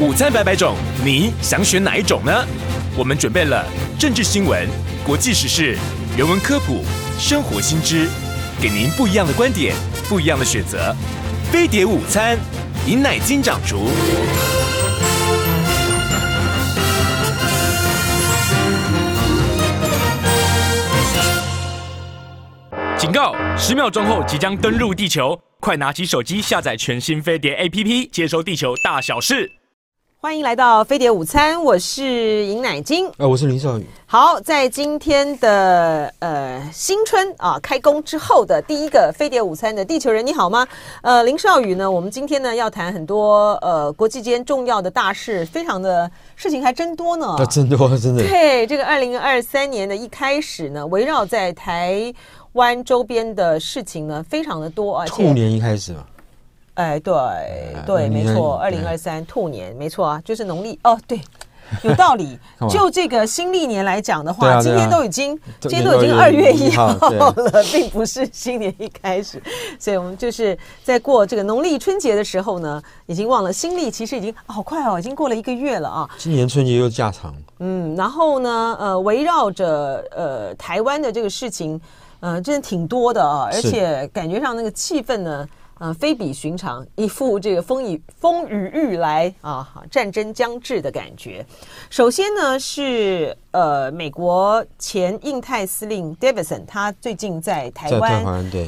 午餐百百种，你想选哪一种呢？我们准备了政治新闻、国际时事、人文科普、生活新知，给您不一样的观点，不一样的选择。飞碟午餐，尹乃金掌厨。警告！十秒钟后即将登陆地球，快拿起手机下载全新飞碟 APP，接收地球大小事。欢迎来到飞碟午餐，我是尹乃菁，呃，我是林少宇。好，在今天的呃新春啊开工之后的第一个飞碟午餐的地球人，你好吗？呃，林少宇呢，我们今天呢要谈很多呃国际间重要的大事，非常的事情还真多呢，啊，真多，真的。对，这个二零二三年的一开始呢，围绕在台湾周边的事情呢，非常的多啊。兔年一开始嘛。哎，对对，没错，二零二三兔年，没错啊，就是农历哦，对，有道理。就这个新历年来讲的话，今天都已经，今天都已经二月一号了，并不是新年一开始，所以我们就是在过这个农历春节的时候呢，已经忘了新历，其实已经好快哦，已经过了一个月了啊。今年春节又加长，嗯，然后呢，呃，围绕着呃台湾的这个事情，呃，真的挺多的啊，而且感觉上那个气氛呢。呃，非比寻常，一副这个风雨风雨欲来啊，战争将至的感觉。首先呢，是呃，美国前印太司令 Davidson，他最近在台湾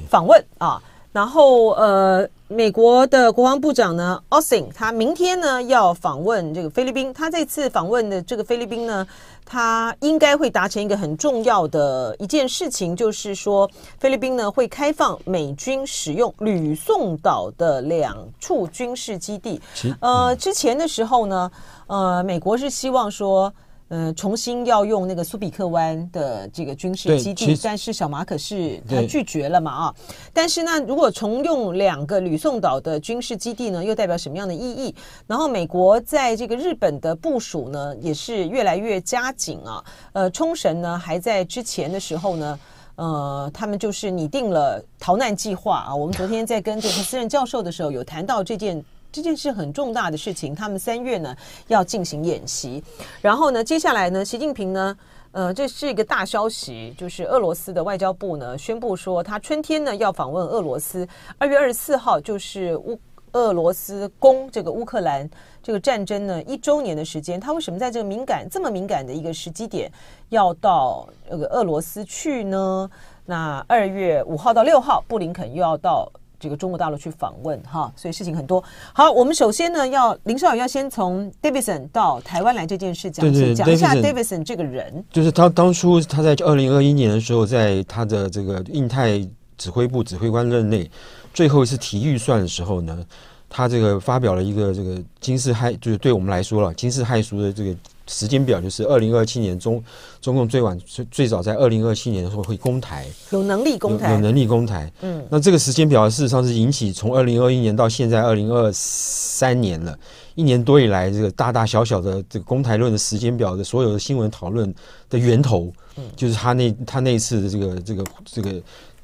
访问啊。然后呃，美国的国防部长呢，Austin，他明天呢要访问这个菲律宾。他这次访问的这个菲律宾呢，他应该会达成一个很重要的一件事情，就是说菲律宾呢会开放美军使用吕宋岛的两处军事基地。呃，之前的时候呢，呃，美国是希望说。呃，重新要用那个苏比克湾的这个军事基地，但是小马可是他拒绝了嘛啊。但是呢，如果重用两个吕宋岛的军事基地呢，又代表什么样的意义？然后美国在这个日本的部署呢，也是越来越加紧啊。呃，冲绳呢还在之前的时候呢，呃，他们就是拟定了逃难计划啊。我们昨天在跟这个私人教授的时候，有谈到这件。这件事很重大的事情，他们三月呢要进行演习，然后呢，接下来呢，习近平呢，呃，这是一个大消息，就是俄罗斯的外交部呢宣布说，他春天呢要访问俄罗斯，二月二十四号就是乌俄罗斯攻这个乌克兰这个战争呢一周年的时间，他为什么在这个敏感这么敏感的一个时机点要到这个俄罗斯去呢？那二月五号到六号，布林肯又要到。这个中国大陆去访问哈，所以事情很多。好，我们首先呢，要林少宇要先从 Davidson 到台湾来这件事讲起，讲一下 Davidson 这个人。就是他当初他在二零二一年的时候，在他的这个印太指挥部指挥官任内，最后一次提预算的时候呢，他这个发表了一个这个惊世骇，就是对我们来说了惊世骇俗的这个。时间表就是二零二七年中，中共最晚最最早在二零二七年的时候会攻台，有能力攻台，有，有能力攻台。嗯，那这个时间表事实上是引起从二零二一年到现在二零二三年了，一年多以来这个大大小小的这个攻台论的时间表的所有的新闻讨论的源头，嗯，就是他那他那次的这个这个这个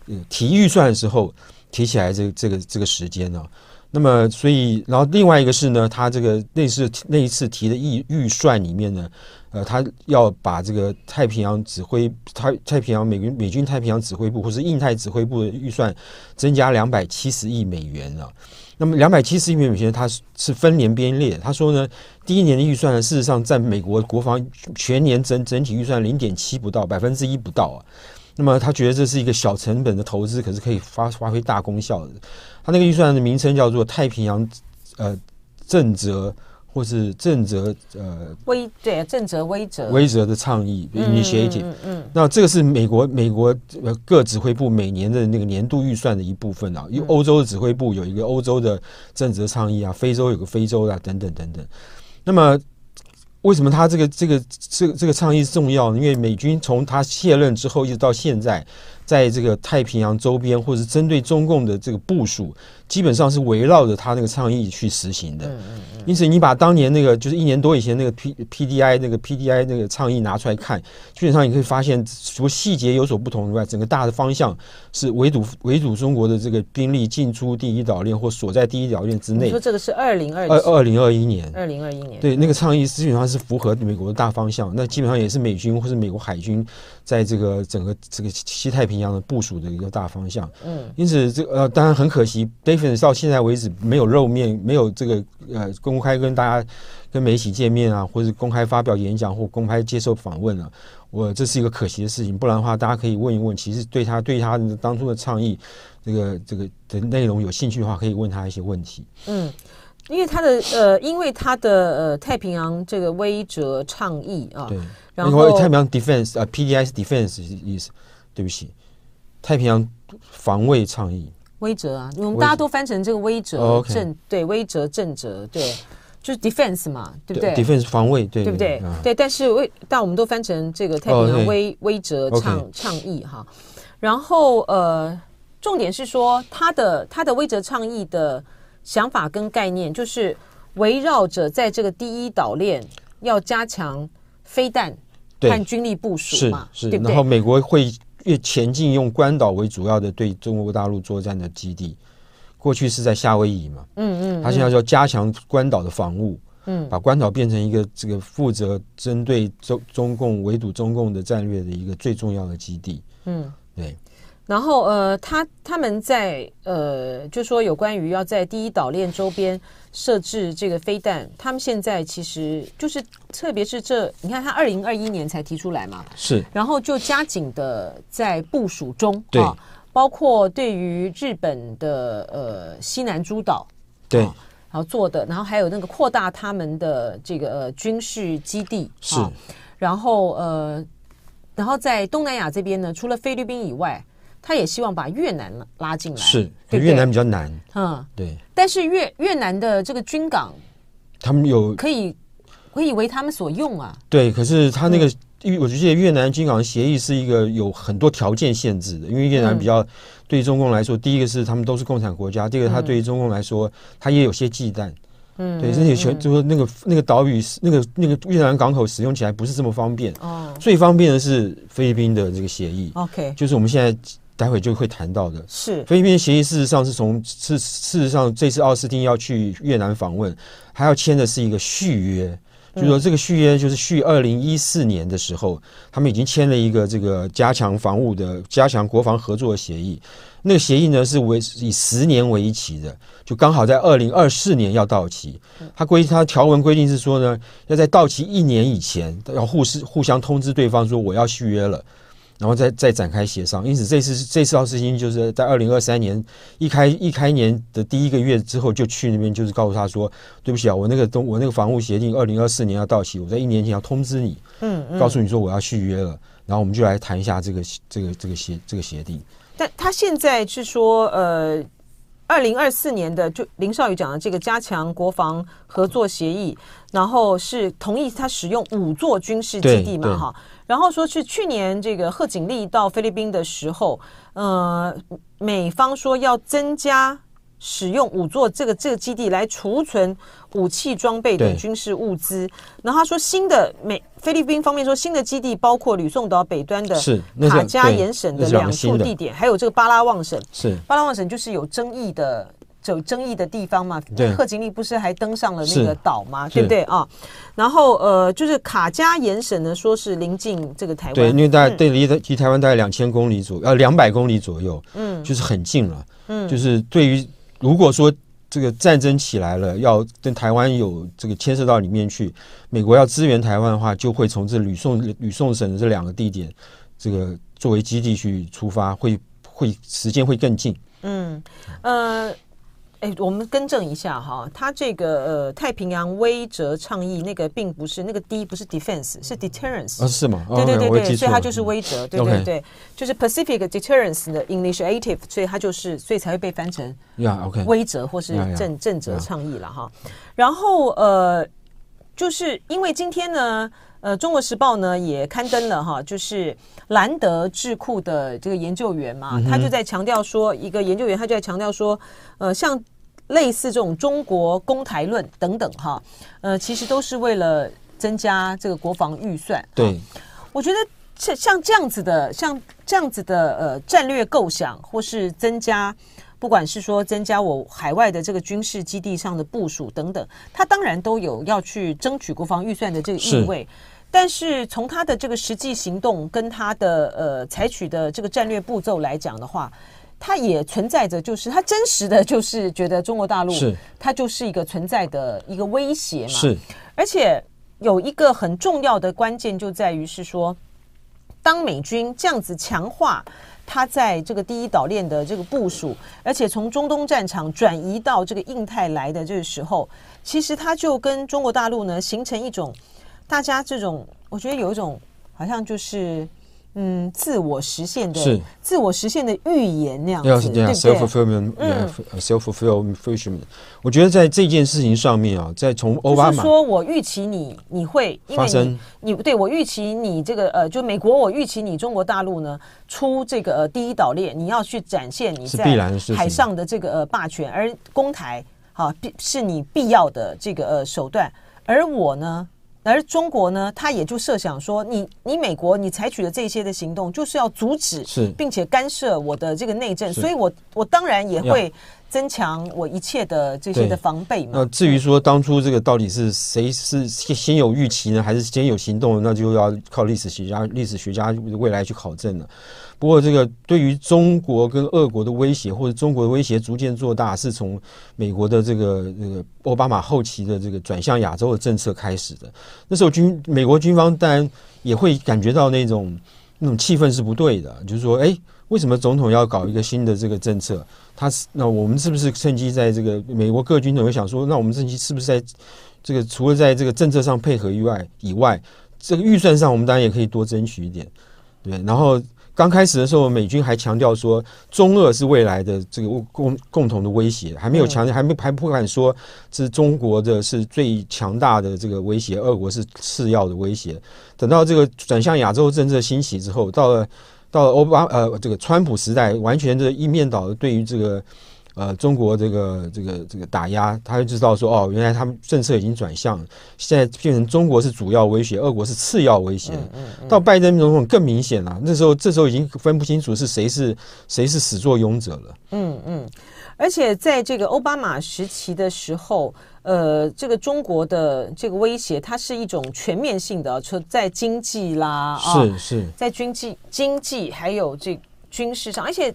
呃提预算的时候提起来这个这个这个时间呢。那么，所以，然后另外一个是呢，他这个那次那一次提的预预算里面呢，呃，他要把这个太平洋指挥太太平洋美军美军太平洋指挥部或是印太指挥部的预算增加两百七十亿美元啊。那么两百七十亿美元，它是是分年编列。他说呢，第一年的预算呢，事实上占美国国防全年整整体预算零点七不到百分之一不到啊。那么他觉得这是一个小成本的投资，可是可以发发挥大功效的。他那个预算的名称叫做太平洋呃正则或是正则呃威对正则威则威则的倡议 initiative 嗯，嗯，那这个是美国美国呃各指挥部每年的那个年度预算的一部分啊。因为欧洲的指挥部有一个欧洲的正则倡议啊，非洲有个非洲、啊、等等等等。那么为什么他这个这个这个这个倡议重要呢？因为美军从他卸任之后一直到现在。在这个太平洋周边，或者是针对中共的这个部署，基本上是围绕着他那个倡议去实行的。嗯嗯嗯。因此，你把当年那个就是一年多以前那个 P P D I 那个 P D I 那个倡议拿出来看，基本上你可以发现，除了细节有所不同之外，整个大的方向是围堵围堵中国的这个兵力进出第一岛链或所在第一岛链之内。你说这个是二零二二二零二一年，二零二一年。对，那个倡议基本上是符合美国的大方向，那基本上也是美军或是美国海军在这个整个这个西太平洋的部署的一个大方向。嗯，因此这呃，当然很可惜 d a v i d 到现在为止没有露面，没有这个呃公开跟大家跟媒体见面啊，或者公开发表演讲或公开接受访问啊。我这是一个可惜的事情，不然的话，大家可以问一问，其实对他对他的当初的倡议这个这个的内容有兴趣的话，可以问他一些问题。嗯。因为他的呃，因为他的呃太平洋这个威慑倡议啊，对，然后太平洋 defense 啊，PDI 是 defense 意思，对不起，太平洋防卫倡议，威慑啊，我们大家都翻成这个威慑震，对，威哲正哲，对，就是 defense 嘛，对不对？defense 防卫，对，对不对？对，但是威，但我们都翻成这个太平洋威威哲倡倡议哈，然后呃，重点是说他的他的威哲倡议的。想法跟概念就是围绕着在这个第一岛链要加强飞弹和军力部署嘛，是是，然后美国会越前进，用关岛为主要的对中国大陆作战的基地。过去是在夏威夷嘛，嗯嗯，他现在要加强关岛的防务，嗯，把关岛变成一个这个负责针对中中共围堵中共的战略的一个最重要的基地，嗯，对。然后呃，他他们在呃，就说有关于要在第一岛链周边设置这个飞弹，他们现在其实就是，特别是这，你看他二零二一年才提出来嘛，是，然后就加紧的在部署中，对，啊，包括对于日本的呃西南诸岛，对，然后做的，然后还有那个扩大他们的这个呃军事基地，是，啊，然后呃，然后在东南亚这边呢，除了菲律宾以外。他也希望把越南拉进来，是，对对越南比较难，嗯，对。但是越越南的这个军港，他们有可以可以为他们所用啊。对，可是他那个，嗯、我觉得越南军港协议是一个有很多条件限制的，因为越南比较对中共来说，嗯、第一个是他们都是共产国家，第二个他对于中共来说，他也有些忌惮。嗯，对，这些全就是那个那个岛屿，那个那个越南港口使用起来不是这么方便。哦，最方便的是菲律宾的这个协议。OK，就是我们现在。待会就会谈到的是菲律宾协议，事实上是从是事实上这次奥斯汀要去越南访问，还要签的是一个续约，就是说这个续约就是续二零一四年的时候，他们已经签了一个这个加强防务的、加强国防合作的协议。那个协议呢是为以十年为一期的，就刚好在二零二四年要到期。它规它条文规定是说呢，要在到期一年以前要互是互相通知对方说我要续约了。然后再再展开协商，因此这次这次奥斯汀就是在二零二三年一开一开年的第一个月之后就去那边，就是告诉他说，对不起啊，我那个东我那个防务协定二零二四年要到期，我在一年前要通知你，嗯，嗯告诉你说我要续约了，然后我们就来谈一下这个这个这个协这个协定。但他现在是说，呃，二零二四年的就林少宇讲的这个加强国防合作协议，然后是同意他使用五座军事基地嘛，哈。然后说是去年这个贺锦丽到菲律宾的时候，呃，美方说要增加使用五座这个这个基地来储存武器装备等军事物资。然后他说新的美菲律宾方面说新的基地包括吕宋岛北端的卡加延省的两处地点，还有这个巴拉望省。是巴拉望省就是有争议的。有争议的地方嘛？对，贺锦丽不是还登上了那个岛吗？对不对啊？然后呃，就是卡加延省呢，说是临近这个台湾，对，因为大概对离离台湾大概两千公里左右，呃，两百公里左右，嗯，就是很近了。嗯，就是对于如果说这个战争起来了，要跟台湾有这个牵涉到里面去，美国要支援台湾的话，就会从这吕宋吕宋省的这两个地点，这个作为基地去出发，会会时间会更近。嗯，呃。哎，我们更正一下哈，它这个呃太平洋威慑倡议那个并不是那个 D 不是 defense 是 deterrence 啊，是吗？对对对对，所以它就是威慑，对对对，就是 Pacific Deterrence 的 Initiative，所以它就是所以才会被翻成呀 OK 威慑或是震震慑倡议了哈。然后呃，就是因为今天呢，呃，《中国时报》呢也刊登了哈，就是兰德智库的这个研究员嘛，嗯、他就在强调说，一个研究员他就在强调说，呃，像类似这种中国公台论等等哈，呃，其实都是为了增加这个国防预算。对，我觉得。像像这样子的，像这样子的呃战略构想，或是增加，不管是说增加我海外的这个军事基地上的部署等等，他当然都有要去争取国防预算的这个意味。但是从他的这个实际行动跟他的呃采取的这个战略步骤来讲的话，他也存在着，就是他真实的就是觉得中国大陆是它就是一个存在的一个威胁嘛。是，而且有一个很重要的关键就在于是说。当美军这样子强化他在这个第一岛链的这个部署，而且从中东战场转移到这个印太来的这个时候，其实他就跟中国大陆呢形成一种大家这种，我觉得有一种好像就是。嗯，自我实现的，是自我实现的预言那样子，是这样，self fulfillment，嗯，self fulfillment。我觉得在这件事情上面啊，在从奥巴马说，我预期你你会因为你发生，你对我预期你这个呃，就美国，我预期你中国大陆呢出这个呃第一岛链，你要去展现你在海上的这个呃霸权，而攻台好必是你必要的这个呃手段，而我呢。而中国呢，他也就设想说你，你你美国，你采取的这些的行动，就是要阻止，是。并且干涉我的这个内政，所以我我当然也会增强我一切的这些的防备嘛。那至于说当初这个到底是谁是先有预期呢，还是先有行动，那就要靠历史学家、历史学家未来去考证了。不过，这个对于中国跟俄国的威胁，或者中国的威胁逐渐做大，是从美国的这个这个奥巴马后期的这个转向亚洲的政策开始的。那时候军美国军方当然也会感觉到那种那种气氛是不对的，就是说，哎，为什么总统要搞一个新的这个政策？他是那我们是不是趁机在这个美国各军都会想说，那我们趁机是不是在这个除了在这个政策上配合以外以外，这个预算上我们当然也可以多争取一点，对，然后。刚开始的时候，美军还强调说中俄是未来的这个共共同的威胁，还没有强调，还没还不敢说是中国的是最强大的这个威胁，俄国是次要的威胁。等到这个转向亚洲政策兴起之后，到了到了欧巴呃这个川普时代，完全的一面倒的对于这个。呃，中国这个这个这个打压，他就知道说，哦，原来他们政策已经转向，现在变成中国是主要威胁，俄国是次要威胁。嗯嗯嗯、到拜登总统更明显了，那时候这时候已经分不清楚是谁是谁是始作俑者了。嗯嗯，而且在这个奥巴马时期的时候，呃，这个中国的这个威胁，它是一种全面性的，说在经济啦，是是，在经济经济还有这军事上，而且。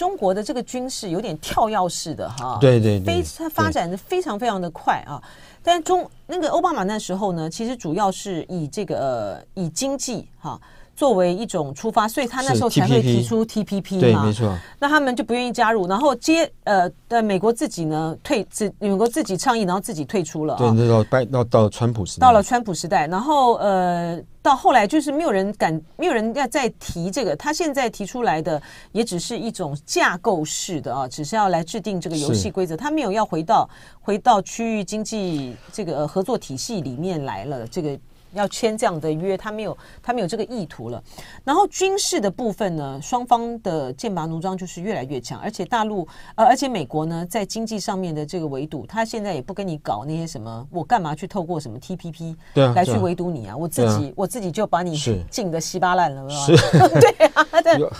中国的这个军事有点跳跃式的哈，对对对，非它发展的非常非常的快啊。但中那个奥巴马那时候呢，其实主要是以这个呃以经济哈。作为一种出发，所以他那时候才会提出 TPP 嘛，对，没错。那他们就不愿意加入，然后接呃的美国自己呢退，自美国自己倡议，然后自己退出了。对，那到拜到到川普时代，到了川普时代，然后呃到后来就是没有人敢，没有人要再提这个。他现在提出来的也只是一种架构式的啊，只是要来制定这个游戏规则，他没有要回到回到区域经济这个合作体系里面来了这个。要签这样的约，他没有，他没有这个意图了。然后军事的部分呢，双方的剑拔弩张就是越来越强，而且大陆呃，而且美国呢，在经济上面的这个围堵，他现在也不跟你搞那些什么，我干嘛去透过什么 TPP 来去围堵你啊？我自己我自己就把你禁的稀巴烂了，是吧？对啊，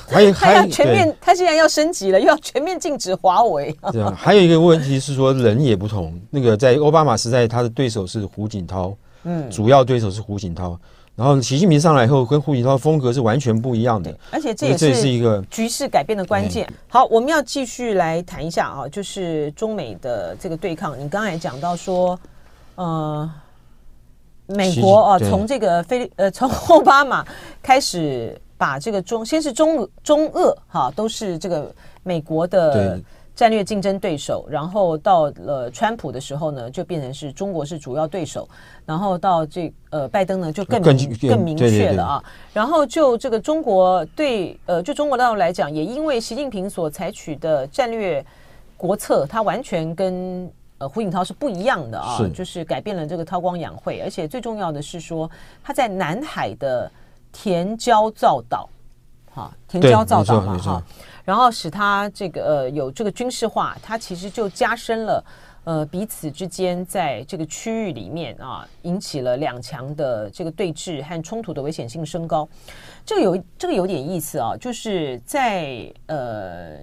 还有还有全面，他现在要升级了，又要全面禁止华为。对啊，还有一个问题是说人也不同，那个在奥巴马时代，他的对手是胡锦涛。嗯，主要对手是胡锦涛，然后习近平上来以后，跟胡锦涛风格是完全不一样的，而且这也是一个局势改变的关键。好，我们要继续来谈一下啊，就是中美的这个对抗。你刚才讲到说，呃，美国啊，从这个菲呃，从奥巴马开始把这个中，先是中中俄哈，都是这个美国的。战略竞争对手，然后到了川普的时候呢，就变成是中国是主要对手，然后到这呃拜登呢就更明更，更明确了啊。然后就这个中国对呃就中国大陆来讲，也因为习近平所采取的战略国策，它完全跟呃胡锦涛是不一样的啊，是。就是改变了这个韬光养晦，而且最重要的是说他在南海的填礁造岛，哈，填礁造岛嘛哈，然后使它这个呃有这个军事化，它其实就加深了。呃，彼此之间在这个区域里面啊，引起了两强的这个对峙和冲突的危险性升高。这个有这个有点意思啊，就是在呃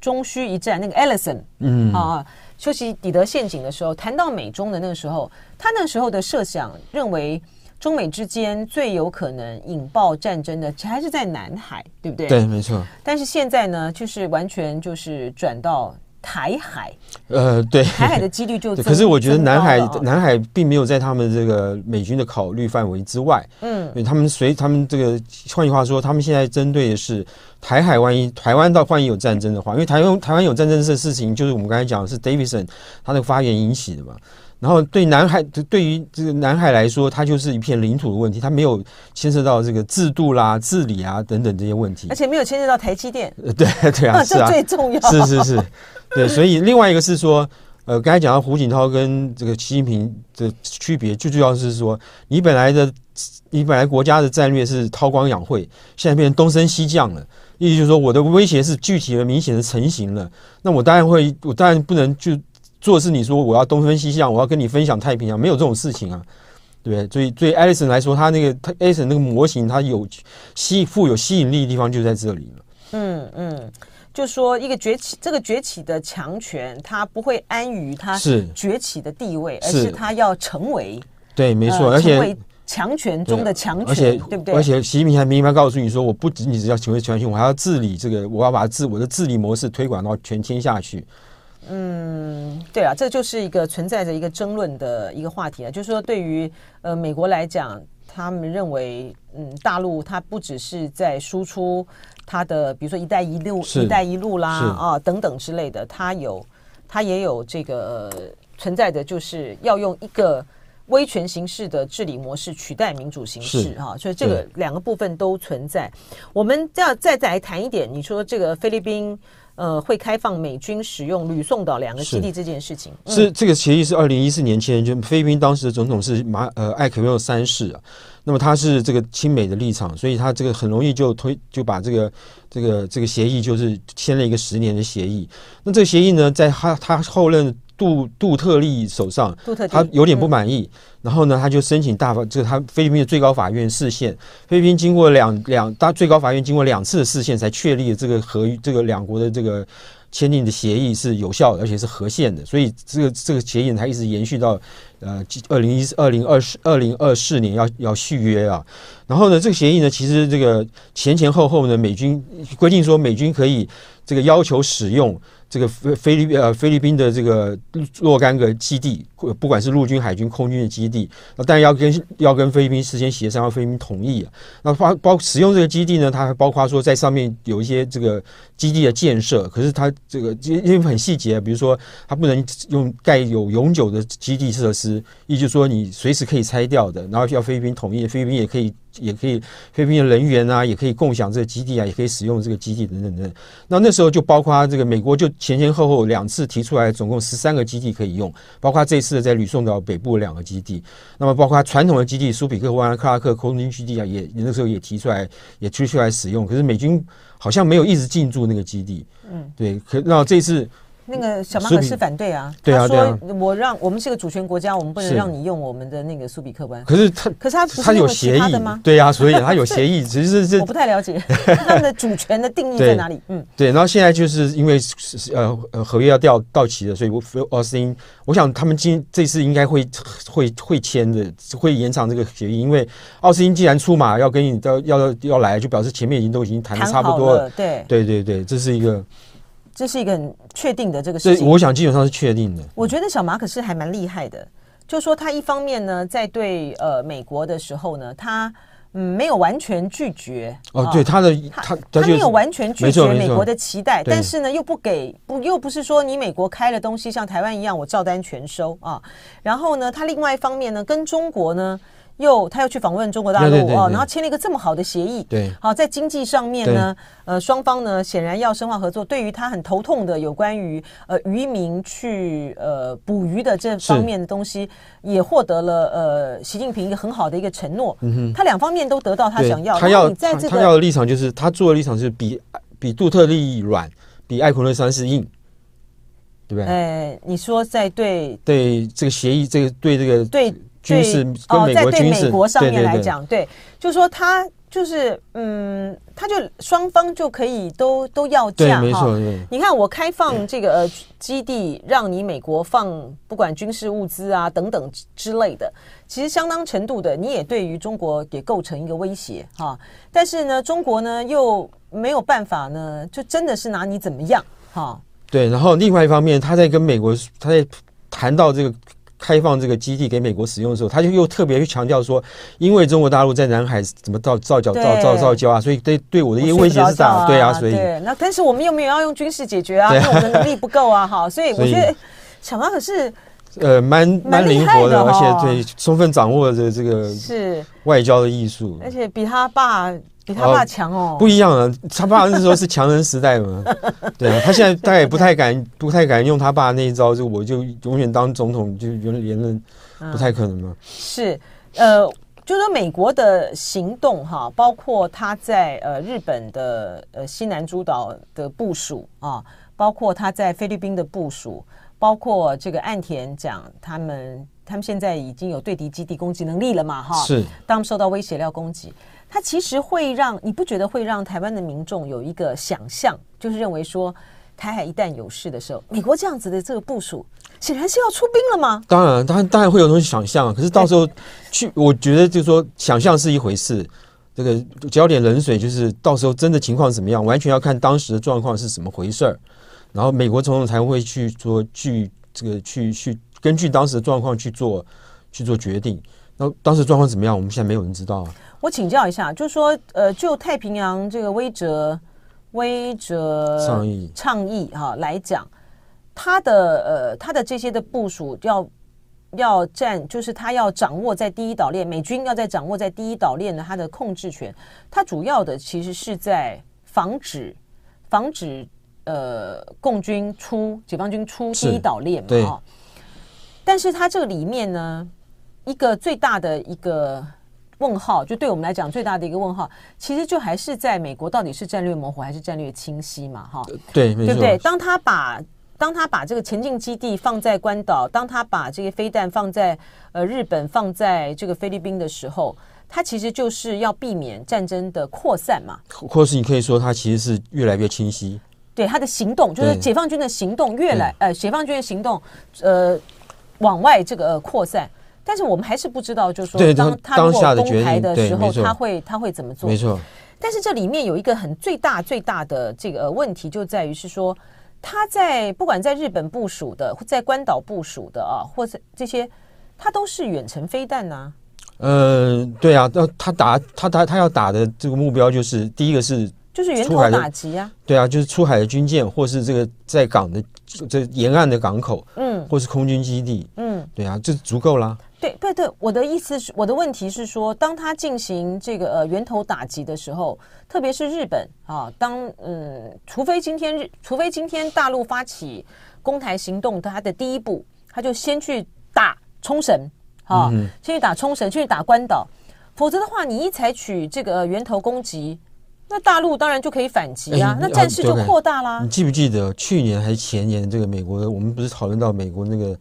中须一战那个 Ellison 嗯啊休息底德陷阱的时候，谈到美中的那个时候，他那时候的设想认为中美之间最有可能引爆战争的还是在南海，对不对？对，没错。但是现在呢，就是完全就是转到。台海，呃，对，台海的几率就可是我觉得南海南海并没有在他们这个美军的考虑范围之外，嗯，因为他们随他们这个换句话说，他们现在针对的是台海，万一台湾到万一有战争的话，因为台湾台湾有战争这事情，就是我们刚才讲的是 Davidson 他那个发言引起的嘛。然后对南海，对于这个南海来说，它就是一片领土的问题，它没有牵涉到这个制度啦、治理啊等等这些问题，而且没有牵涉到台积电。对对啊，是啊，这最重要。是是是，对。所以另外一个是说，呃，刚才讲到胡锦涛跟这个习近平的区别，最重要是说，你本来的你本来国家的战略是韬光养晦，现在变成东升西降了，意思就是说，我的威胁是具体的、明显的成型了，那我当然会，我当然不能就。做事你说我要东分西向，我要跟你分享太平洋，没有这种事情啊，对不对？所以对艾利森来说，他那个他艾利森那个模型，他有吸富有吸引力的地方就在这里了。嗯嗯，就说一个崛起，这个崛起的强权，他不会安于他是崛起的地位，是而是他要成为对，没错，而且强权中的强权，而且对不对？而且习近平还明白告诉你说，我不仅仅是要成为强权，我还要治理这个，我要把治我的治理模式推广到全天下去。嗯，对啊，这就是一个存在着一个争论的一个话题啊。就是说，对于呃美国来讲，他们认为，嗯，大陆它不只是在输出它的，比如说“一带一路”“一带一路”啦啊等等之类的，它有它也有这个、呃、存在的，就是要用一个威权形式的治理模式取代民主形式哈、啊。所以这个两个部分都存在。我们要再再来谈一点，你说这个菲律宾。呃，会开放美军使用吕宋岛两个基地这件事情，是，是这个协议是二零一四年签，就菲律宾当时的总统是马呃艾可约诺三世啊，那么他是这个亲美的立场，所以他这个很容易就推就把这个这个这个协议就是签了一个十年的协议。那这个协议呢，在他他后任。杜杜特利手上，他有点不满意，嗯、然后呢，他就申请大法，这个他菲律宾的最高法院释宪。菲律宾经过两两大最高法院经过两次的释宪，才确立了这个合这个两国的这个签订的协议是有效的，而且是合宪的。所以这个这个协议它一直延续到呃二零一二零二四二零二四年要要续约啊。然后呢，这个协议呢，其实这个前前后后呢，美军规定说美军可以这个要求使用。这个菲菲律呃菲律宾的这个若干个基地，不管是陆军、海军、空军的基地，那当然要跟要跟菲律宾事先协商，要菲律宾同意啊。那包包使用这个基地呢，它还包括说在上面有一些这个基地的建设，可是它这个因为很细节，比如说它不能用盖有永久的基地设施，也就是说你随时可以拆掉的，然后要菲律宾同意，菲律宾也可以。也可以，菲律宾的人员啊，也可以共享这个基地啊，也可以使用这个基地等等等等。那那时候就包括这个美国就前前后后两次提出来，总共十三个基地可以用，包括这次在吕宋岛北部的两个基地。那么包括传统的基地，苏比克湾、克拉克空军基地啊，也那时候也提出来，也推出来使用。可是美军好像没有一直进驻那个基地。嗯，对。可那这次。那个小马可是反对啊，对啊，他说我让我们是个主权国家，我们不能让你用我们的那个苏比克湾。可是他，可是他他有协议吗？对啊，所以他有协议，其实是我不太了解他们的主权的定义在哪里。嗯，对。然后现在就是因为呃呃合约要到到期了，所以我奥斯汀，我想他们今这次应该会会会签的，会延长这个协议，因为奥斯汀既然出马要跟你要要要来，就表示前面已经都已经谈的差不多了。对对对对，这是一个。这是一个很确定的这个事情，我想基本上是确定的。我觉得小马可是还蛮厉害的，就说他一方面呢，在对呃美国的时候呢，他嗯没有完全拒绝哦，对他的他他没有完全拒绝美国的期待，但是呢又不给不又不是说你美国开了东西像台湾一样我照单全收啊，然后呢他另外一方面呢跟中国呢。又他又去访问中国大陆哦，然后签了一个这么好的协议。对，好，在经济上面呢，呃，双方呢显然要深化合作。对于他很头痛的有关于呃渔民去呃捕鱼的这方面的东西，也获得了呃习近平一个很好的一个承诺。嗯哼，他两方面都得到他想要。他要在这个他要的立场就是他做的立场是比比杜特利软，比艾奎勒三世硬，对不对？哎，你说在对对这个协议，这个对这个对。军事跟美国军事，哦，在对美国上面来讲，对，对，对，对，就是说他就是嗯，他就双方就可以都都要价没错。你看我开放这个呃基地，让你美国放不管军事物资啊等等之类的，其实相当程度的你也对于中国也构成一个威胁哈。但是呢，中国呢又没有办法呢，就真的是拿你怎么样哈？对，然后另外一方面，他在跟美国他在谈到这个。开放这个基地给美国使用的时候，他就又特别去强调说，因为中国大陆在南海怎么造造角造造造礁啊，所以对对我的威胁是大，对啊，所以对，那但是我们又没有要用军事解决啊，因为我们的能力不够啊，哈，所以我觉得小马可是呃蛮蛮灵活的，而且对充分掌握着这个是。外交的艺术，而且比他爸。比他爸强哦，不一样啊！他爸那时候是强人时代嘛，对啊，他现在大概也不太敢，不太敢用他爸那一招，就我就永远当总统，就原连任，不太可能嘛。是，呃，就是说美国的行动哈，包括他在呃日本的呃西南诸岛的部署啊，包括他在菲律宾的部署，包括这个岸田讲他们，他们现在已经有对敌基地攻击能力了嘛，哈，是，当受到威胁要攻击。它其实会让你不觉得会让台湾的民众有一个想象，就是认为说台海一旦有事的时候，美国这样子的这个部署，显然是要出兵了吗？当然，当然，当然会有东西想象。可是到时候去，我觉得就是说想象是一回事，这个浇点冷水，就是到时候真的情况怎么样，完全要看当时的状况是怎么回事儿。然后美国总统才会去说去这个去去根据当时的状况去做去做决定。那当时状况怎么样，我们现在没有人知道啊。我请教一下，就是说，呃，就太平洋这个威哲威哲倡议倡议哈来讲，他的呃他的这些的部署要要占，就是他要掌握在第一岛链，美军要在掌握在第一岛链的他的控制权，他主要的其实是在防止防止呃共军出解放军出第一岛链嘛哈，但是他这个里面呢，一个最大的一个。问号就对我们来讲最大的一个问号，其实就还是在美国到底是战略模糊还是战略清晰嘛？哈，对，对不对？当他把当他把这个前进基地放在关岛，当他把这些飞弹放在呃日本、放在这个菲律宾的时候，他其实就是要避免战争的扩散嘛。或是你可以说，他其实是越来越清晰。对他的行动，就是解放军的行动越来呃，解放军的行动呃往外这个扩散。但是我们还是不知道，就是说，当他如果公开的时候，他会他会怎么做？没错。但是这里面有一个很最大最大的这个问题，就在于是说，他在不管在日本部署的，在关岛部署的啊，或者这些，他都是远程飞弹呐。嗯，对啊，要他打他他他要打的这个目标就是第一个是就是源头打击啊。对啊，就是出海的军舰，或是这个在港的这沿岸的港口，嗯，或是空军基地，嗯，对啊，这足够啦。对，对，对，我的意思是，我的问题是说，当他进行这个呃源头打击的时候，特别是日本啊，当嗯，除非今天日，除非今天大陆发起攻台行动，他的第一步，他就先去打冲绳，啊，嗯、先去打冲绳，先去打关岛，否则的话，你一采取这个源头攻击，那大陆当然就可以反击啊，那战事就扩大啦。你记不记得去年还是前年，这个美国的，我们不是讨论到美国那个？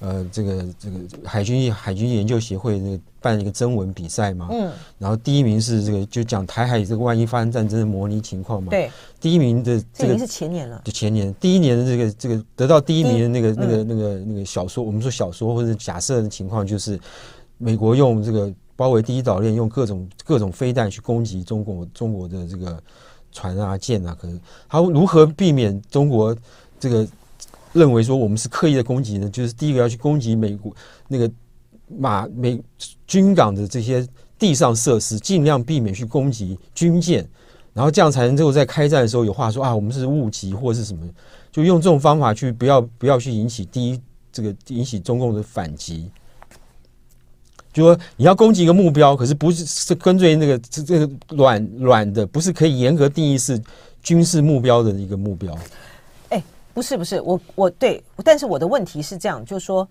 呃，这个这个海军海军研究协会那个办一个征文比赛嘛，嗯，然后第一名是这个就讲台海这个万一发生战争的模拟情况嘛，对，第一名的这个这是前年了，就前年第一年的这个这个得到第一名的那个那个那个那个小说，我们说小说或者假设的情况就是，美国用这个包围第一岛链，用各种各种飞弹去攻击中国中国的这个船啊舰啊，可能。他如何避免中国这个？认为说我们是刻意的攻击呢，就是第一个要去攻击美国那个马美军港的这些地上设施，尽量避免去攻击军舰，然后这样才能最后在开战的时候有话说啊，我们是误击或是什么，就用这种方法去不要不要去引起第一这个引起中共的反击。就说你要攻击一个目标，可是不是是根据那个这这个软软的，不是可以严格定义是军事目标的一个目标。不是不是，我我对，但是我的问题是这样，就是说，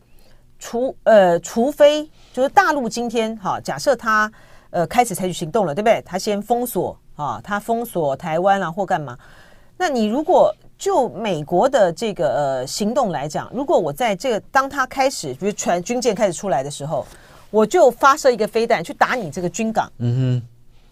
除呃，除非就是大陆今天哈，假设他呃开始采取行动了，对不对？他先封锁啊，他封锁台湾啊，或干嘛？那你如果就美国的这个呃行动来讲，如果我在这个当他开始，比如全军舰开始出来的时候。我就发射一个飞弹去打你这个军港，嗯哼，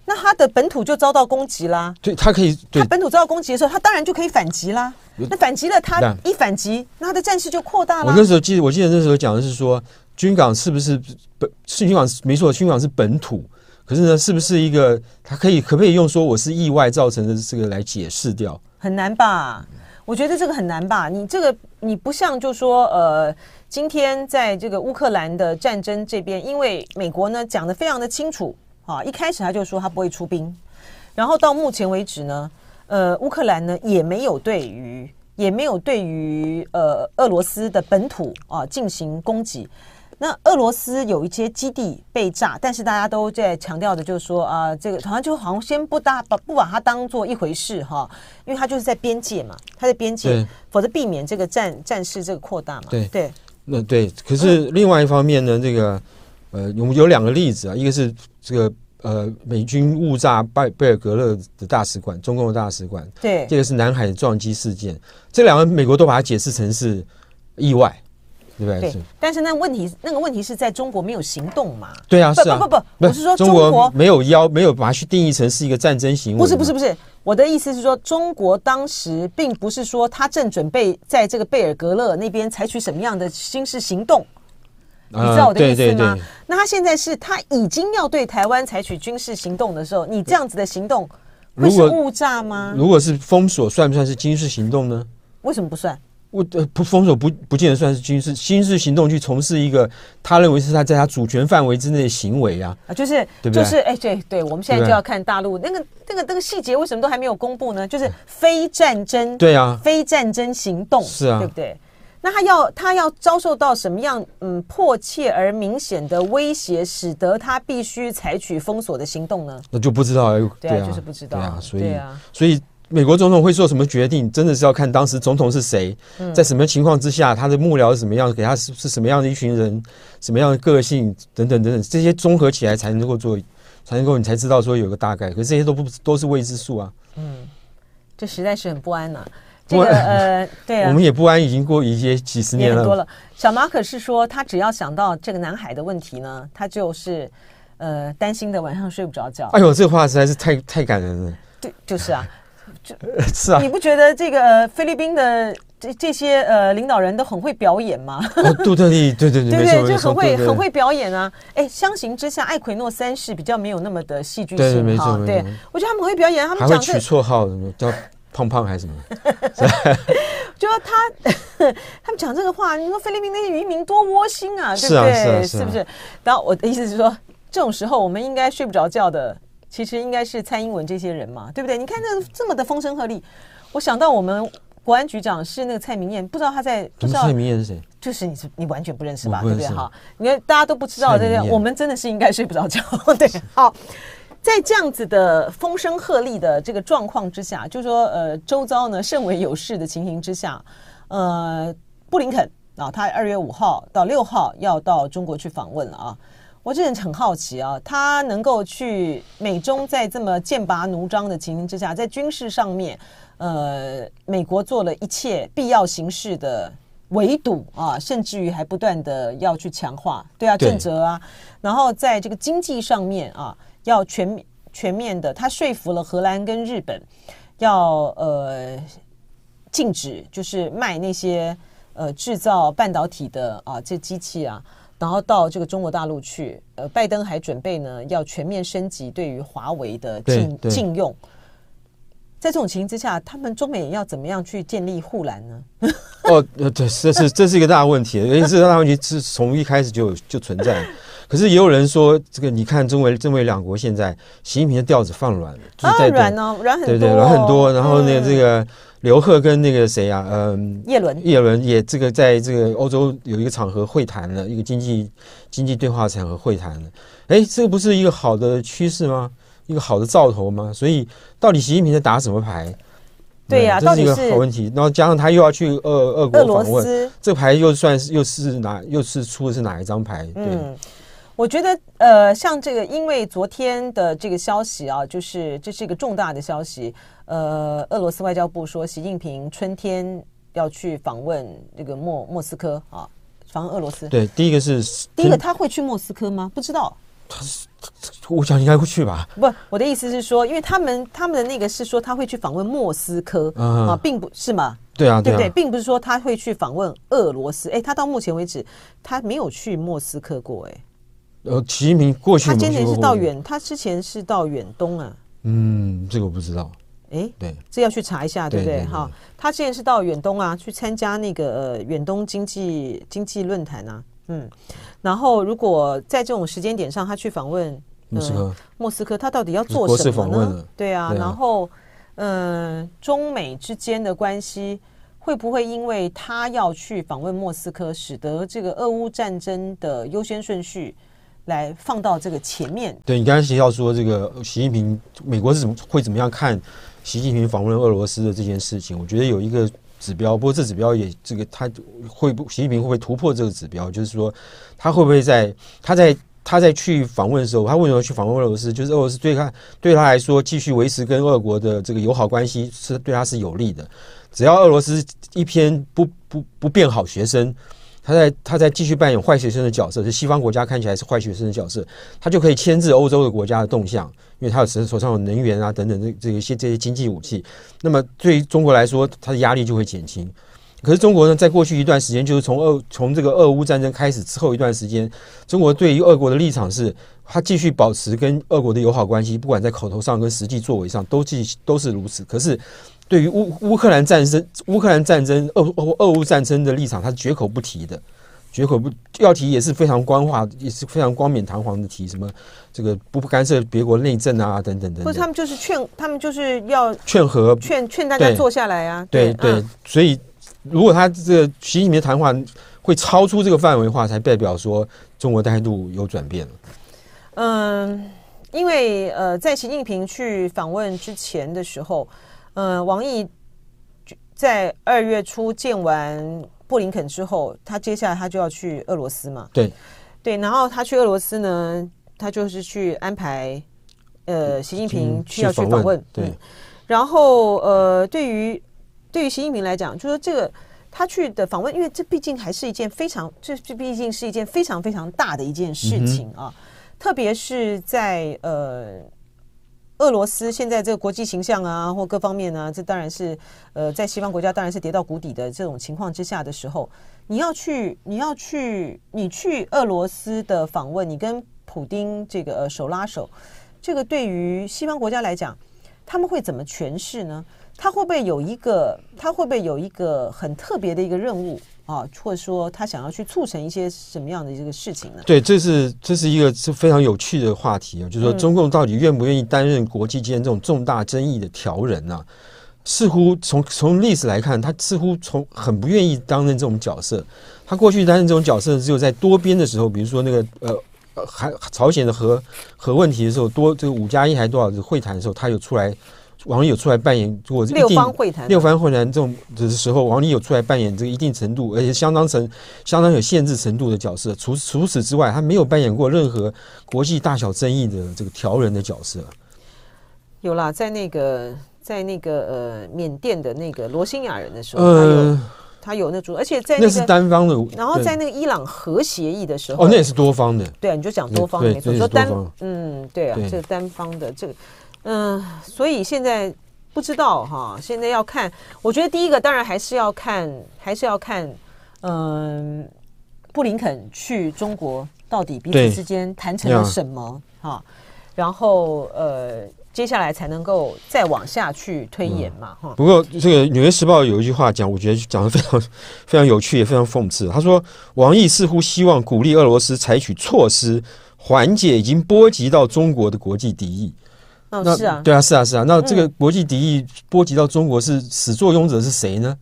那他的本土就遭到攻击啦。对，他可以，他本土遭到攻击的时候，他当然就可以反击啦。那反击了，他一反击，那他的战事就扩大了。我那时候记得，我记得那时候讲的是说，军港是不是本是军港？没错，军港是本土，可是呢，是不是一个？他可以可不可以用说我是意外造成的这个来解释掉？很难吧？我觉得这个很难吧？你这个你不像就说呃。今天在这个乌克兰的战争这边，因为美国呢讲的非常的清楚啊，一开始他就说他不会出兵，然后到目前为止呢，呃，乌克兰呢也没有对于也没有对于呃俄罗斯的本土啊进行攻击。那俄罗斯有一些基地被炸，但是大家都在强调的就是说啊，这个好像就好像先不搭把不把它当做一回事哈，因为它就是在边界嘛，它在边界，否则避免这个战战事这个扩大嘛，对对。那对，可是另外一方面呢，这个呃，有有两个例子啊，一个是这个呃，美军误炸拜贝尔格勒的大使馆，中共的大使馆，对，这个是南海的撞击事件，这两个美国都把它解释成是意外，对不对？对。但是那问题，那个问题是在中国没有行动嘛？对啊，是啊，不不不，不，我是说中国没有邀，没有把它去定义成是一个战争行为。不是不是不是。我的意思是说，中国当时并不是说他正准备在这个贝尔格勒那边采取什么样的军事行动，你知道我的意思吗？那他现在是他已经要对台湾采取军事行动的时候，你这样子的行动会是误炸吗？如果是封锁，算不算是军事行动呢？为什么不算？我呃不封锁不不见得算是军事军事行动，去从事一个他认为是他在他主权范围之内的行为啊啊，就是对不对？就是哎对对，我们现在就要看大陆那个那个那个细节为什么都还没有公布呢？就是非战争对啊，非战争行动是啊，对不对？那他要他要遭受到什么样嗯迫切而明显的威胁，使得他必须采取封锁的行动呢？那就不知道哎对啊，就是不知道对啊，所以所以。美国总统会做什么决定，真的是要看当时总统是谁，在什么情况之下，他的幕僚是什么样，给他是是什么样的一群人，什么样的个性等等等等，这些综合起来才能够做，才能够你才知道说有个大概。可是这些都不都是未知数啊。嗯，这实在是很不安呐、啊。这个呃，对啊，我们也不安，已经过一些几十年了。多了。小马可是说，他只要想到这个南海的问题呢，他就是呃担心的晚上睡不着觉。哎呦，这个话实在是太太感人了。对，就是啊。就 是啊，你不觉得这个呃菲律宾的这这些呃领导人都很会表演吗？哦，杜特地，对对对，对？就很会很会表演啊！哎，相形之下，艾奎诺三世比较没有那么的戏剧性哈。对，我觉得他们很会表演，他们讲取绰号什么叫胖胖还是什么？就说他 他们讲这个话，你说菲律宾那些渔民多窝心啊，对不对？是不是？然后我的意思是说，这种时候我们应该睡不着觉的。其实应该是蔡英文这些人嘛，对不对？你看这这么的风声鹤唳，我想到我们国安局长是那个蔡明燕，不知道他在不知道蔡明燕是谁？就是你是你完全不认识吧？对不对？哈，你看大家都不知道，对不对？我们真的是应该睡不着觉。对，好，在这样子的风声鹤唳的这个状况之下，就说呃，周遭呢甚为有事的情形之下，呃，布林肯啊，他二月五号到六号要到中国去访问了啊。我真的很好奇啊，他能够去美中在这么剑拔弩张的情形之下，在军事上面，呃，美国做了一切必要形式的围堵啊，甚至于还不断的要去强化，对啊，正则啊，然后在这个经济上面啊，要全面全面的，他说服了荷兰跟日本要呃禁止，就是卖那些呃制造半导体的啊这机器啊。然后到这个中国大陆去，呃，拜登还准备呢，要全面升级对于华为的禁禁用。在这种情形之下，他们中美要怎么样去建立护栏呢？哦，对，这是这是一个大问题，因为这个大问题是从一开始就就存在。可是也有人说，这个你看中美中美两国现在习近平的调子放软了，就是在软哦，软很多，对对，软很多。然后呢，这个。刘鹤跟那个谁啊，嗯，叶伦，叶伦也这个在这个欧洲有一个场合会谈了，一个经济经济对话场合会谈了。哎，这个不是一个好的趋势吗？一个好的兆头吗？所以到底习近平在打什么牌？对呀、啊，这是一个好问题。然后加上他又要去俄俄国访问，这牌又算是又是哪又是出的是哪一张牌？对。嗯我觉得，呃，像这个，因为昨天的这个消息啊，就是这是一个重大的消息。呃，俄罗斯外交部说，习近平春天要去访问那个莫莫斯科啊，访问俄罗斯。对，第一个是第一个，他会去莫斯科吗？不知道。他是，我想应该会去吧。不，我的意思是说，因为他们他们的那个是说他会去访问莫斯科啊，并不是吗？对啊，对不对？并不是说他会去访问俄罗斯。哎，他到目前为止他没有去莫斯科过，哎。呃，习近平过去，他今年是到远，他之前是到远东啊。嗯，这个我不知道。哎，对，这要去查一下，对不对？哈，他之前是到远东啊，去参加那个呃远东经济经济论坛啊。嗯，然后如果在这种时间点上，他去访问莫斯科，莫斯科，他到底要做什么呢？对啊，然后嗯，中美之间的关系会不会因为他要去访问莫斯科，使得这个俄乌战争的优先顺序？来放到这个前面。对，你刚才提到说，这个习近平，美国是怎么会怎么样看习近平访问俄罗斯的这件事情？我觉得有一个指标，不过这指标也这个他会不习近平会不会突破这个指标？就是说他会不会在他在他在去访问的时候，他为什么去访问俄罗斯？就是俄罗斯对他对他来说，继续维持跟俄国的这个友好关系是对他是有利的。只要俄罗斯一篇不不不变好学生。他在他在继续扮演坏学生的角色，就西方国家看起来是坏学生的角色，他就可以牵制欧洲的国家的动向，因为他有手手上有能源啊等等这这些这些经济武器。那么对于中国来说，他的压力就会减轻。可是中国呢，在过去一段时间，就是从俄从这个俄乌战争开始之后一段时间，中国对于俄国的立场是，他继续保持跟俄国的友好关系，不管在口头上跟实际作为上都继都是如此。可是。对于乌乌克兰战争、乌克兰战争、俄俄俄乌战争的立场，他是绝口不提的，绝口不要提也是非常官话，也是非常冠冕堂皇的提什么这个不干涉别国内政啊，等等等等。或者他们就是劝，他们就是要劝和，劝劝大家坐下来啊。对对，对，所以如果他这个习近平的谈话会超出这个范围的话，才代表说中国态度有转变了。嗯，因为呃，在习近平去访问之前的时候。嗯，王毅在二月初见完布林肯之后，他接下来他就要去俄罗斯嘛？对，对，然后他去俄罗斯呢，他就是去安排呃习近平去要去访问，问对、嗯。然后呃，对于对于习近平来讲，就说这个他去的访问，因为这毕竟还是一件非常，这这毕竟是一件非常非常大的一件事情啊，嗯、特别是在呃。俄罗斯现在这个国际形象啊，或各方面呢、啊，这当然是呃，在西方国家当然是跌到谷底的这种情况之下的时候，你要去，你要去，你去俄罗斯的访问，你跟普丁这个、手拉手，这个对于西方国家来讲，他们会怎么诠释呢？他会不会有一个，他会不会有一个很特别的一个任务？啊，或者说他想要去促成一些什么样的这个事情呢？对，这是这是一个是非常有趣的话题啊，就是说中共到底愿不愿意担任国际间这种重大争议的调人呢、啊？似乎从从历史来看，他似乎从很不愿意担任这种角色。他过去担任这种角色，只有在多边的时候，比如说那个呃呃，韩朝鲜的核核问题的时候，多这个五加一还多少的会谈的时候，他有出来。王力有出来扮演，如六方会谈，六方会谈这种的时候，王力有出来扮演这个一定程度，而且相当程相当有限制程度的角色。除除此之外，他没有扮演过任何国际大小争议的这个调人的角色。有啦，在那个在那个呃缅甸的那个罗兴亚人的时候，他有、呃、他有那种，而且在那，個、那是单方的。然后在那个伊朗核协议的时候，哦，那也是多方的。对啊，你就讲多方没错，说单嗯，对啊，对这个单方的这个。嗯，所以现在不知道哈，现在要看。我觉得第一个当然还是要看，还是要看，嗯，布林肯去中国到底彼此之间谈成了什么哈，然后呃，接下来才能够再往下去推演嘛哈、不过这个《纽约时报》有一句话讲，我觉得讲得非常非常有趣，也非常讽刺。他说，王毅似乎希望鼓励俄罗斯采取措施，缓解已经波及到中国的国际敌意。哦，那是啊，对啊，是啊，是啊。那这个国际敌意波及到中国，是始作俑者是谁呢？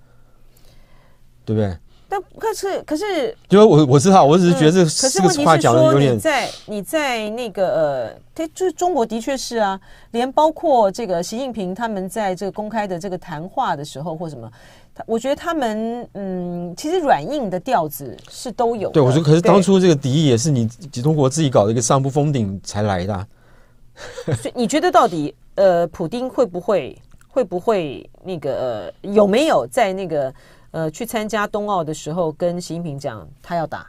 对不对？但可是可是，因为我我知道，我只是觉得这个、嗯、可是这个话讲的有点你在你在那个呃，对，就是中国的确是啊，连包括这个习近平他们在这个公开的这个谈话的时候或什么，他我觉得他们嗯，其实软硬的调子是都有。对，我觉得可是当初这个敌意也是你中国自己搞的一个上不封顶才来的、啊。所以你觉得到底呃，普丁会不会会不会那个呃，有没有在那个？呃，去参加冬奥的时候，跟习近平讲他要打，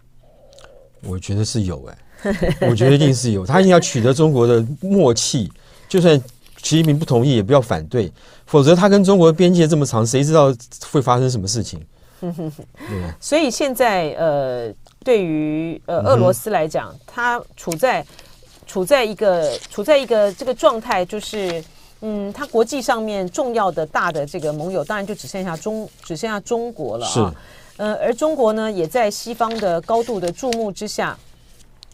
我觉得是有哎、欸，我觉得一定是有，他一定要取得中国的默契，就算习近平不同意，也不要反对，否则他跟中国的边界这么长，谁知道会发生什么事情？对。所以现在呃，对于呃俄罗斯来讲，他处在处在一个处在一个这个状态，就是。嗯，它国际上面重要的大的这个盟友，当然就只剩下中，只剩下中国了啊。是，呃，而中国呢，也在西方的高度的注目之下，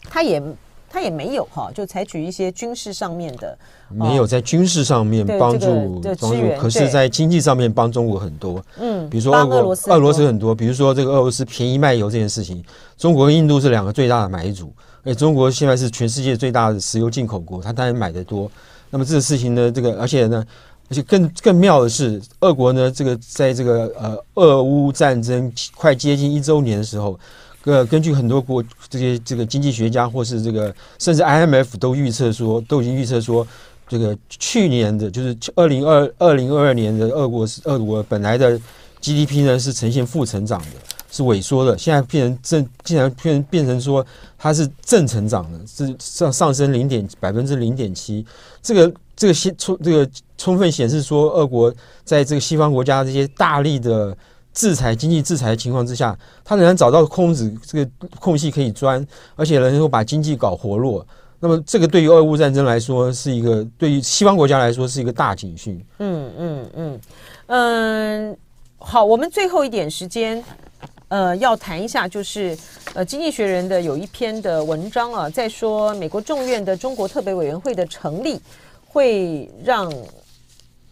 他也他也没有哈，就采取一些军事上面的，没有在军事上面帮助帮助，可是在经济上面帮中国很多。嗯，比如说俄罗斯，俄罗斯很多，比如说这个俄罗斯便宜卖油这件事情，中国跟印度是两个最大的买主，而且中国现在是全世界最大的石油进口国，它当然买得多。那么这个事情呢，这个而且呢，而且更更妙的是，俄国呢，这个在这个呃俄乌战争快接近一周年的时候，呃，根据很多国这些这个经济学家或是这个甚至 IMF 都预测说，都已经预测说，这个去年的就是二零二二零二二年的俄国是俄国本来的 GDP 呢是呈现负成长的。是萎缩的，现在变成正，竟然变成变成说它是正成长的，是上上升零点百分之零点七。这个这个充充这个充分显示说，俄国在这个西方国家这些大力的制裁、经济制裁的情况之下，它仍然找到空子这个空隙可以钻，而且能够把经济搞活络。那么，这个对于俄乌战争来说，是一个对于西方国家来说是一个大警讯。嗯嗯嗯嗯，好，我们最后一点时间。呃，要谈一下，就是呃，《经济学人》的有一篇的文章啊，在说美国众院的中国特别委员会的成立，会让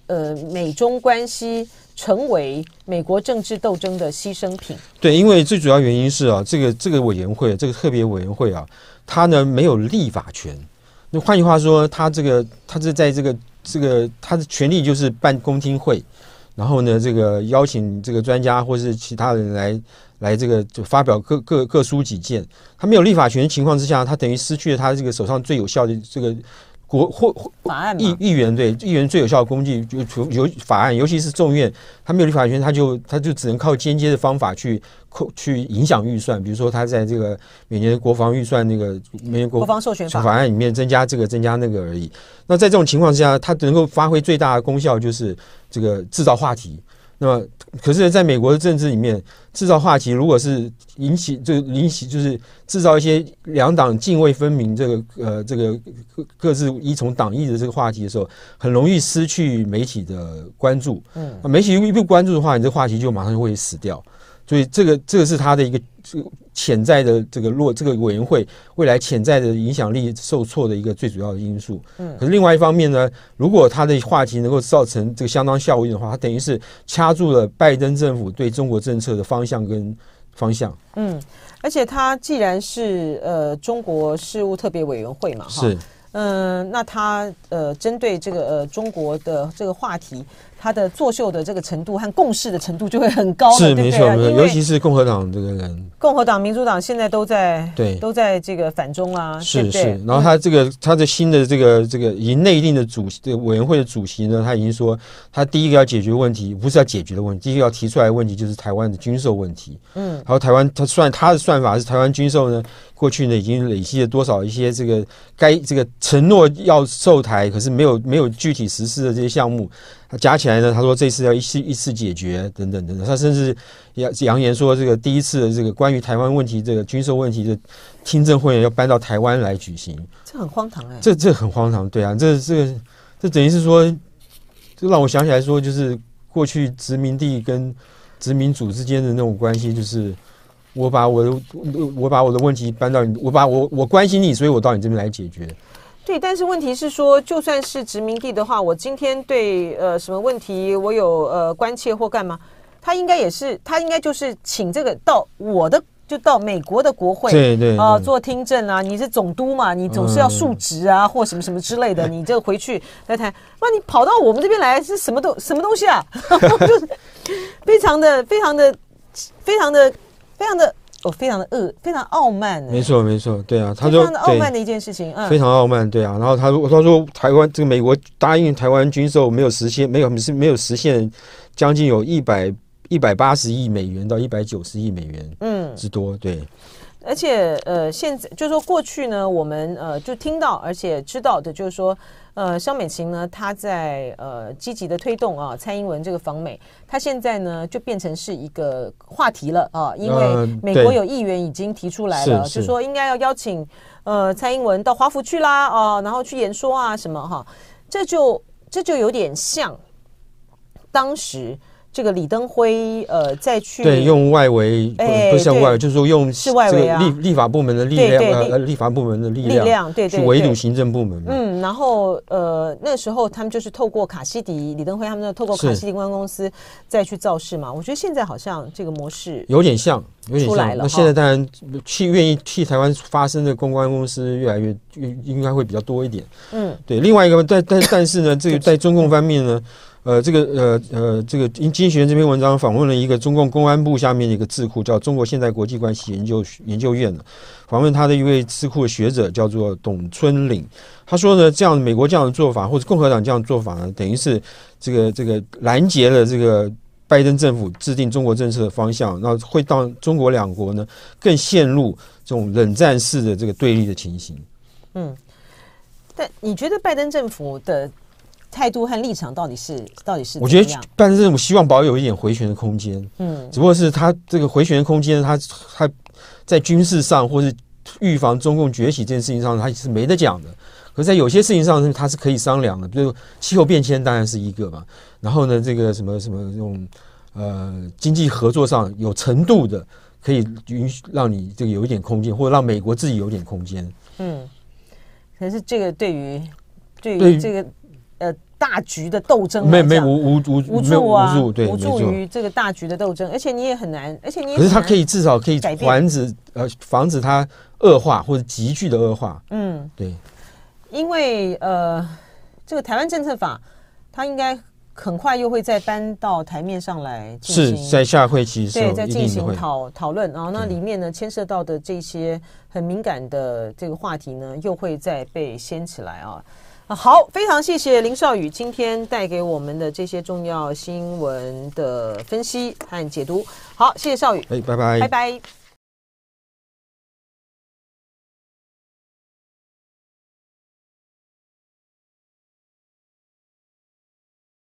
呃美中关系成为美国政治斗争的牺牲品。对，因为最主要原因是啊，这个这个委员会，这个特别委员会啊，它呢没有立法权。那换句话说，它这个它是在这个这个它的权利就是办公听会，然后呢，这个邀请这个专家或是其他人来。来这个就发表各各各抒己见，他没有立法权的情况之下，他等于失去了他这个手上最有效的这个国或法案议议员对议员最有效的工具，就除有法案，尤其是众院，他没有立法权，他就他就只能靠间接的方法去扣去影响预算，比如说他在这个每年国防预算那个每年国防授权法案里面增加这个增加那个而已。那在这种情况之下，他能够发挥最大的功效就是这个制造话题。那么，可是在美国的政治里面，制造话题如果是引起就是引起，就是制造一些两党泾渭分明，这个呃这个各自依从党意的这个话题的时候，很容易失去媒体的关注。嗯，媒体一不关注的话，你这话题就马上就会死掉。所以这个这个是他的一个这个潜在的这个落这个委员会未来潜在的影响力受挫的一个最主要的因素。嗯，可是另外一方面呢，如果他的话题能够造成这个相当效应的话，他等于是掐住了拜登政府对中国政策的方向跟方向。嗯，而且他既然是呃中国事务特别委员会嘛，哈，是，嗯，那他呃针对这个呃中国的这个话题。他的作秀的这个程度和共识的程度就会很高，是没错没错，尤其是共和党这个人，共和党、民主党现在都在对都在这个反中啊，是是。然后他这个、嗯、他的新的这个这个已经内定的主席这个委员会的主席呢，他已经说，他第一个要解决问题不是要解决的问题，第一个要提出来的问题就是台湾的军售问题。嗯，然后台湾他算他的算法是台湾军售呢，过去呢已经累积了多少一些这个该这个承诺要售台，可是没有没有具体实施的这些项目。他加起来呢，他说这次要一次一次解决等等等等，他甚至扬扬言说，这个第一次的这个关于台湾问题这个军售问题的听证会要搬到台湾来举行，这很荒唐哎，这这很荒唐，对啊，这这个这等于是说，这让我想起来说，就是过去殖民地跟殖民主之间的那种关系，就是我把我的我把我的问题搬到你，我把我我关心你，所以我到你这边来解决。对，但是问题是说，就算是殖民地的话，我今天对呃什么问题我有呃关切或干嘛，他应该也是，他应该就是请这个到我的。就到美国的国会，对对啊，做听证啊。你是总督嘛，你总是要述职啊，或什么什么之类的。你这回去来谈，那你跑到我们这边来是什么东什么东西啊？就是 非常的、非常的、非常的、非常的哦，非常的恶，非常傲慢。没错，没错，对啊，他就非常的傲慢的一件事情，嗯，非常傲慢，对啊。然后他说，他说台湾这个美国答应台湾军售没有实现，没有是没有实现，将近有一百。一百八十亿美元到一百九十亿美元，嗯，之多，对。而且，呃，现在就是说，过去呢，我们呃就听到，而且知道的，就是说，呃，肖美琴呢，她在呃积极的推动啊，蔡英文这个访美，她现在呢就变成是一个话题了啊，因为美国有议员已经提出来了，呃、就说应该要邀请呃蔡英文到华府去啦，啊，然后去演说啊什么哈，这就这就有点像当时。这个李登辉，呃，再去对用外围，不是像外围，就是说用是外围啊，立立法部门的力量，呃，立法部门的力量，对对，去围堵行政部门。嗯，然后呃，那时候他们就是透过卡西迪，李登辉他们就透过卡西迪公关公司再去造势嘛。我觉得现在好像这个模式有点像，有点像。那现在当然去愿意替台湾发声的公关公司越来越越应该会比较多一点。嗯，对。另外一个，但但但是呢，这个 在中共方面呢。呃，这个呃呃，这个经济学这篇文章访问了一个中共公安部下面的一个智库，叫中国现代国际关系研究研究院的，访问他的一位智库的学者叫做董春岭。他说呢，这样美国这样的做法，或者共和党这样的做法呢，等于是这个这个拦截了这个拜登政府制定中国政策的方向，那会让中国两国呢更陷入这种冷战式的这个对立的情形。嗯，但你觉得拜登政府的？态度和立场到底是到底是？我觉得但是我希望保有一点回旋的空间，嗯，只不过是他这个回旋的空间，他他在军事上或是预防中共崛起这件事情上，他是没得讲的。可是在有些事情上，他是可以商量的，比如气候变迁当然是一个嘛。然后呢，这个什么什么这种呃经济合作上有程度的，可以允许让你这个有一点空间，或者让美国自己有点空间。嗯，可是这个对于对于这个。呃，大局的斗争没没无无无无助啊，无助对，无助于这个大局的斗争，而且你也很难，而且你也可是他可以至少可以防止呃防止它恶化或者急剧的恶化，嗯，对，因为呃这个台湾政策法，它应该很快又会再搬到台面上来，是在下会期对在进行讨讨论，然后那里面呢牵涉到的这些很敏感的这个话题呢，又会再被掀起来啊。好，非常谢谢林少宇今天带给我们的这些重要新闻的分析和解读。好，谢谢少宇，哎，拜拜，拜拜。